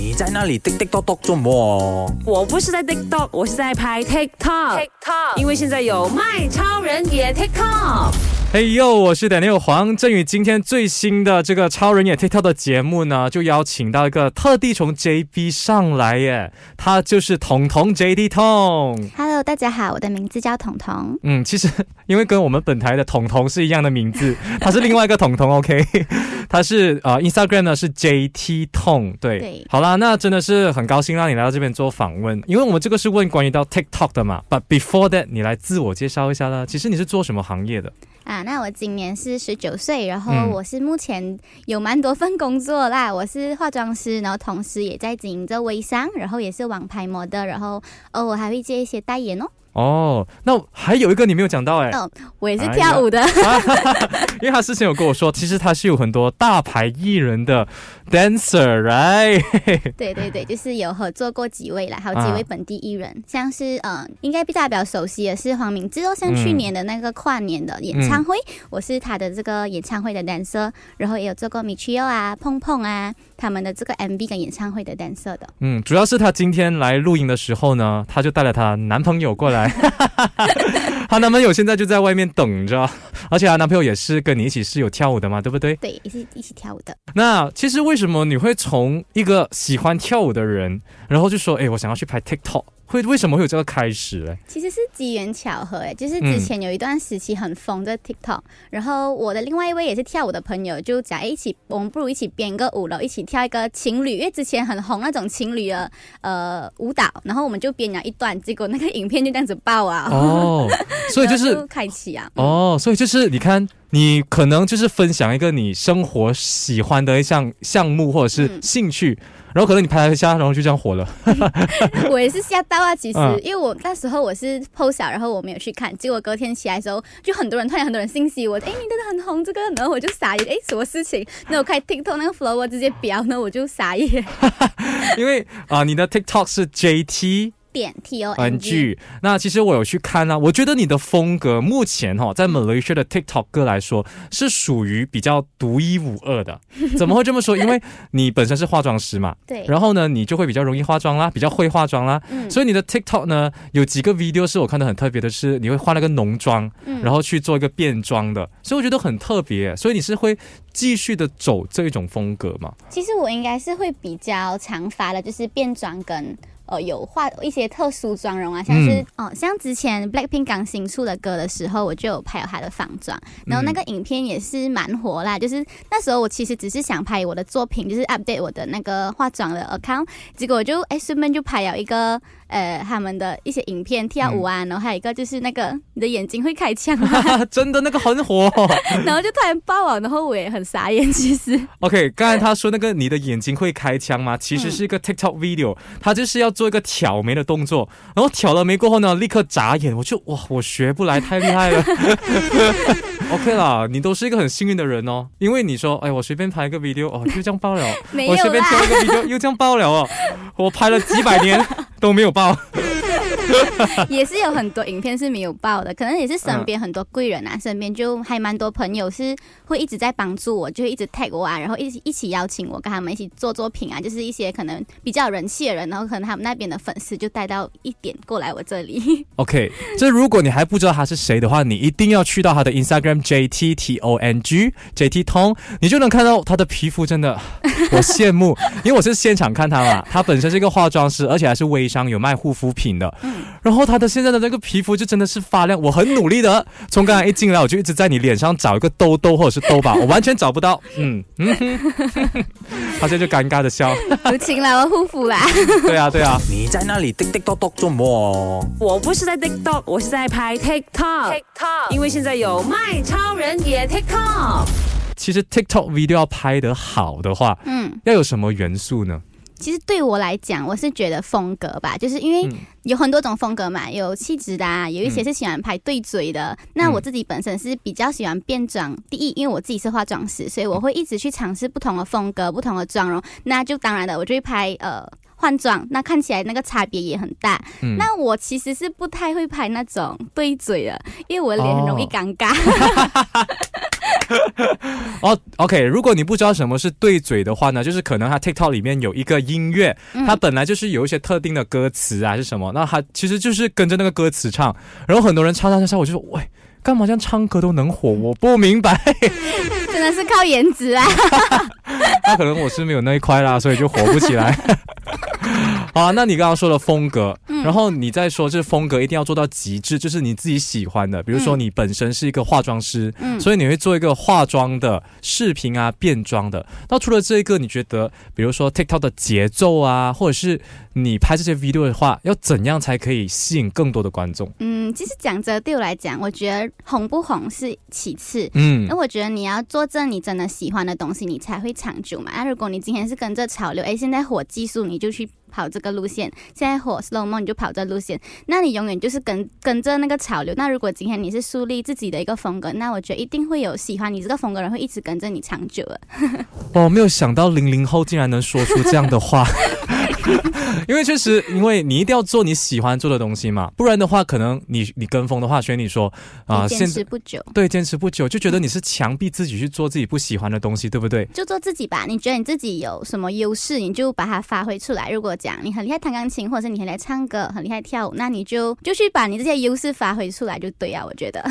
你在那里滴滴答答做么？我不是在 TikTok，我是在拍 TikTok。TikTok，因为现在有卖超人也 TikTok。嘿呦，我是 Daniel 黄振宇。今天最新的这个超人也 TikTok 的节目呢，就邀请到一个特地从 JB 上来耶，他就是彤彤 JD 彤。Hello，大家好，我的名字叫彤彤。嗯，其实因为跟我们本台的彤彤是一样的名字，他是另外一个彤彤，OK，他是呃 Instagram 呢是 JT 痛，对，对好啦，那真的是很高兴让你来到这边做访问，因为我们这个是问关于到 TikTok 的嘛，But before that，你来自我介绍一下啦。其实你是做什么行业的？啊，那我今年是十九岁，然后嗯我是目前有蛮多份工作啦，我是化妆师，然后同时也在经营着微商，然后也是网拍模特，然后偶尔还会接一些代言哦。哦，那还有一个你没有讲到哎、哦我也是跳舞的，因为他之前有跟我说，其实他是有很多大牌艺人的 dancer，right？对对对，就是有合作过几位啦，还有几啊位本地艺人，像是呃，应该大家比较熟悉的是黄明志哦，像去嗯年的那个跨年的演唱会，我是他的这个演唱会的 dancer，然后也有做过 Michio 啊、碰碰啊他们的这个 MV 跟演唱会的 dancer 的。嗯，主要是她今天来录音的时候呢，她就带了她男朋友过来，她男朋友现在就在外面等着，而且她男朋友也是跟你一起是有跳舞的嘛，对不对？对，也是一起跳舞的。那其实为什么你会从一个喜欢跳舞的人，然后就说，哎，我想要去拍 TikTok，会为什么会有这个开始嘞？其实是机缘巧合，哎，就是之前有一段时期很疯的 TikTok，、然后我的另外一位也是跳舞的朋友就讲，哎，一起我们不如一起编个舞了，一起跳一个情侣，因为之前很红那种情侣的呃舞蹈，然后我们就编了一段，结果那个影片就这样子爆啊，哦，所以就是 开启啊，嗯。哦，所以就是你看，你可能就是分享一个你生活喜欢的一项项目或者是嗯。兴趣，然后可能你拍了一下，然后就这样火了。我也是吓到啊，其实，嗯因为我那时候我是 post 啊然后我没有去看，结果隔天起来的时候，就很多人突然很多人信息我，哎，你真的很红这个，然后我就傻眼，哎，什么事情？那我开 TikTok 那个 flow 我直接飙，那我就傻眼，因为啊、你的 TikTok 是 JT 点 T O N N G。那其实我有去看啊，我觉得你的风格目前哈、在 Malaysia 的 TikTok 歌来说是属于比较独一无二的。怎么会这么说？因为你本身是化妆师嘛，对，然后呢，你就会比较容易化妆啦，比较会化妆啦，嗯所以你的 TikTok 呢有几个 video 是我看的很特别的是，你会画那个浓妆，嗯然后去做一个变装的，所以我觉得很特别。所以你是会继续的走这一种风格吗？其实我应该是会比较常发的，就是变装跟。呃，有画一些特殊妆容啊，像是、哦，像之前 Blackpink 刚新出的歌的时候，我就有拍了他的仿妆，然后那个影片也是蛮火啦。就是那时候我其实只是想拍我的作品，就是 update 我的那个化妆的 account，结果我就哎顺便就拍了一个呃他们的一些影片跳舞啊，然后还有一个就是那个你的眼睛会开枪啊，真的那个很火。然后就突然爆了，然后我也很傻眼，其实 OK，刚才他说那个你的眼睛会开枪吗？其实是一个 TikTok video，他就是要做一个挑眉的动作，然后挑了眉过后呢，立刻眨眼，我就哇，我学不来，太厉害了。OK 啦，你都是一个很幸运的人哦，因为你说，哎，我随便拍一个 video 哦，就这样爆了，我随便。挑一个 video 又这样爆了哦，我拍了几百年都没有爆。也是有很多影片是没有报的，可能也是身边很多贵人啊，身边就还蛮多朋友是会一直在帮助我，就会一直 tag 我啊，然后一起一起邀请我跟他们一起做作品啊，就是一些可能比较有人气的人，然后可能他们那边的粉丝就带到一点过来我这里。OK，这如果你还不知道他是谁的话，你一定要去到他的 Instagram JT T O N G JT 通，你就能看到他的皮肤真的，我羡慕，因为我是现场看他嘛，他本身是一个化妆师，而且还是微商，有卖护肤品的，然后他的现在的那个皮肤就真的是发亮，我很努力的，从刚才一进来我就一直在你脸上找一个痘痘或者是痘疤，我完全找不到，嗯嗯哼，他现在就尴尬的笑，有请了我护肤啦，对啊对啊，你在那里滴滴咚咚做么？我不是在 TikTok，我是在拍 TikTok。TikTok，因为现在有卖超人也 TikTok。其实 TikTok video 要拍得好的话，嗯。要有什么元素呢？其实对我来讲，我是觉得风格吧，就是因为嗯有很多种风格嘛，有气质的啊，有一些是喜欢拍对嘴的。那我自己本身是比较喜欢变装，第一，因为我自己是化妆师，所以我会一直去尝试不同的风格、不同的妆容。那就当然了，我就会拍呃。换装，那看起来那个差别也很大。嗯那我其实是不太会拍那种对嘴的，因为我脸很容易哦尴尬。哦 OK，如果你不知道什么是对嘴的话呢，就是可能它 TikTok 里面有一个音乐，它本来就是有一些特定的歌词啊，是什么？那它其实就是跟着那个歌词唱，然后很多人唱唱唱唱，我就说，喂，干嘛这样唱歌都能火？我不明白。真的是靠颜值啊！那可能我是没有那一块啦，所以就火不起来。好啊，那你刚刚说的风格，然后你再说这风格一定要做到极致，就是你自己喜欢的。比如说你本身是一个化妆师，嗯所以你会做一个化妆的视频啊，变装的。那除了这个，你觉得比如说 TikTok 的节奏啊，或者是你拍这些 video 的话，要怎样才可以吸引更多的观众？嗯，其实讲着对我来讲，我觉得红不红是其次。嗯，那我觉得你要做这你真的喜欢的东西，你才会长久嘛。那如果你今天是跟着潮流，哎，现在火技术，你就去。跑这个路线，现在火 slow mo 你就跑这路线，那你永远就是跟跟着那个潮流。那如果今天你是树立自己的一个风格，那我觉得一定会有喜欢你这个风格人会一直跟着你长久的。我 没有想到零零后竟然能说出这样的话。因为确实，因为你一定要做你喜欢做的东西嘛，不然的话，可能你你跟风的话，所以你说啊，坚持不久，对，坚持不久，就觉得你是强逼自己去做自己不喜欢的东西，对不对？就做自己吧，你觉得你自己有什么优势，你就把它发挥出来。如果讲你很厉害弹钢琴，或者是你很厉害唱歌，很厉害跳舞，那你就就去把你这些优势发挥出来就对啊，我觉得。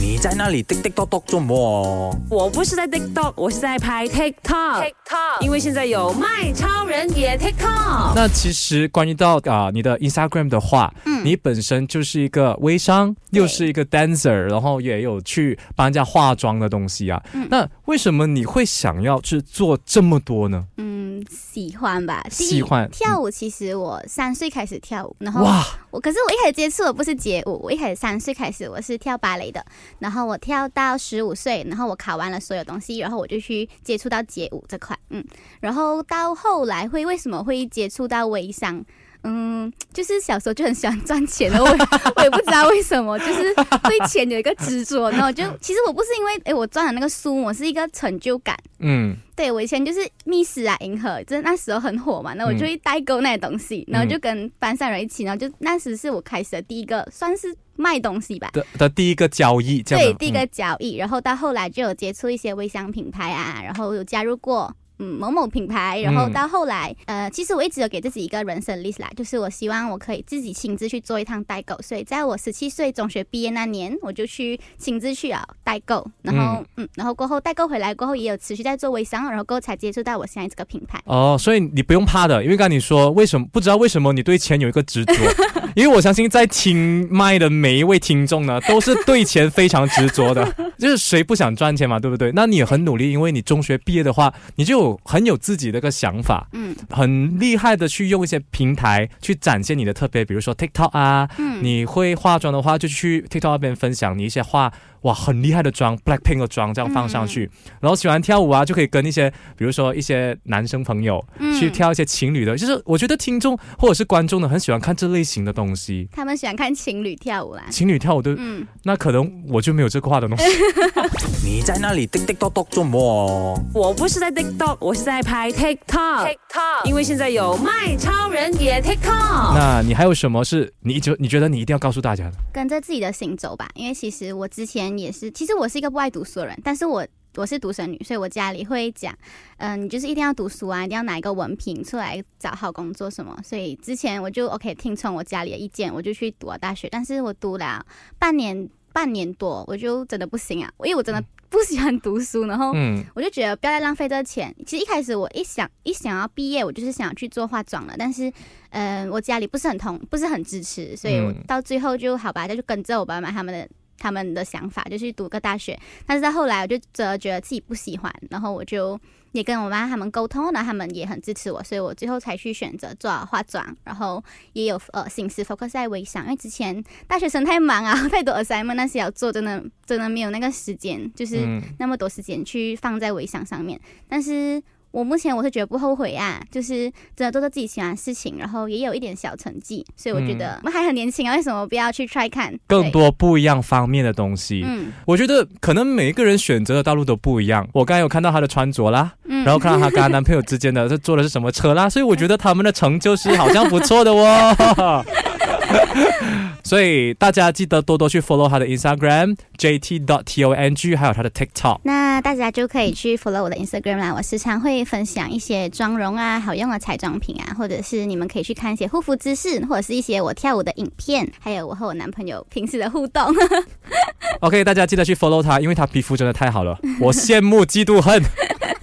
你在那里滴滴咚咚做么？我不是在 TikTok，我是在拍 TikTok。TikTok，因为现在有卖超人也 TikTok。那其实关于到啊你的 Instagram 的话，嗯，你本身就是一个微商，又是一个 dancer，然后也有去帮人家化妆的东西啊。那为什么你会想要去做这么多呢？嗯，喜欢吧，喜欢跳舞。其实我三岁开始跳舞，然后哇，我可是我一开始接触的不是街舞，我一开始三岁开始我是跳芭蕾的，然后我跳到十五岁，然后我考完了所有东西，然后我就去接触到街舞这块，嗯，然后到后来会为什么会接触到微商？嗯，就是小时候就很喜欢赚钱的，我 我也不知道为什么，就是对钱有一个执着。然后就其实我不是因为哎我赚了那个书，我是一个成就感。嗯，对我以前就是密室啊，银河，就是那时候很火嘛，那我就会代购那些东西，然后就跟班上人一起，然后就那时是我开始的第一个算是卖东西吧的的第一个交易，对，第一个交易。然后到后来就有接触一些微商品牌啊，然后有加入过。嗯，某某品牌，然后到后来，呃，其实我一直有给自己一个人生 list 啦，就是我希望我可以自己亲自去做一趟代购，所以在我十七岁中学毕业那年，我就去亲自去啊代购，然后嗯，然后过后代购回来过后，也有持续在做微商，然后过后才接触到我现在这个品牌。哦，所以你不用怕的，因为刚才你说为什么不知道为什么你对钱有一个执着，因为我相信在听麦的每一位听众呢，都是对钱非常执着的，就是谁不想赚钱嘛，对不对？那你很努力，因为你中学毕业的话，你就。很有自己的个想法，嗯，很厉害的去用一些平台去展现你的特别，比如说 TikTok 啊，嗯，你会化妆的话就去 TikTok 那边分享你一些化。哇，很厉害的妆，Blackpink 的妆这样放上去，然后喜欢跳舞啊，就可以跟一些，比如说一些男生朋友去跳一些情侣的，就是我觉得听众或者是观众呢，很喜欢看这类型的东西。他们喜欢看情侣跳舞啦，情侣跳舞的，嗯，那可能我就没有这块的东西。你在那里滴滴咚咚做么？我不是在 TikTok，我是在拍 TikTok。TikTok，因为现在有卖超人也 TikTok。那你还有什么是你一直你觉得你一定要告诉大家的？跟着自己的行走吧，因为其实我之前。也是，其实我是一个不爱读书的人，但是我我是独生女，所以我家里会讲，嗯，你就是一定要读书啊，一定要拿一个文凭出来找好工作什么。所以之前我就 OK 听从我家里的意见，我就去读了大学。但是我读了半年半年多，我就真的不行啊，因为我真的 不喜欢读书，然后我就觉得不要再浪费这个钱。其实一开始我一想一想要毕业，我就是想要去做化妆了，但是嗯，我家里不是很同，不是很支持，所以我到最后就好吧，那就跟着我爸妈他们的。他们的想法就去读个大学，但是在后来我就则觉得自己不喜欢，然后我就也跟我妈他们沟通，然后他们也很支持我，所以我最后才去选择做化妆，然后也有呃心思 focus 在微商，因为之前大学生太忙啊，太多 assignment 那些要做，真的真的没有那个时间，就是那么多时间去放在微商上面，但是。我目前我是觉得不后悔啊，就是真的做做自己喜欢的事情，然后也有一点小成绩，所以我觉得我们还很年轻啊，为什么不要去 try 看更多不一样方面的东西？嗯，我觉得可能每一个人选择的道路都不一样。我刚才有看到她的穿着啦，然后看到她跟她男朋友之间的这坐的是什么车啦，所以我觉得他们的成就是好像不错的哦。所以大家记得多多去 follow 他的 Instagram JT dot T O N G，还有他的 TikTok。那大家就可以去 follow 我的 Instagram 啦，我时常会分享一些妆容啊、好用的彩妆品啊，或者是你们可以去看一些护肤知识，或者是一些我跳舞的影片，还有我和我男朋友平时的互动。OK，大家记得去 follow 他，因为他皮肤真的太好了，我羡慕嫉妒恨。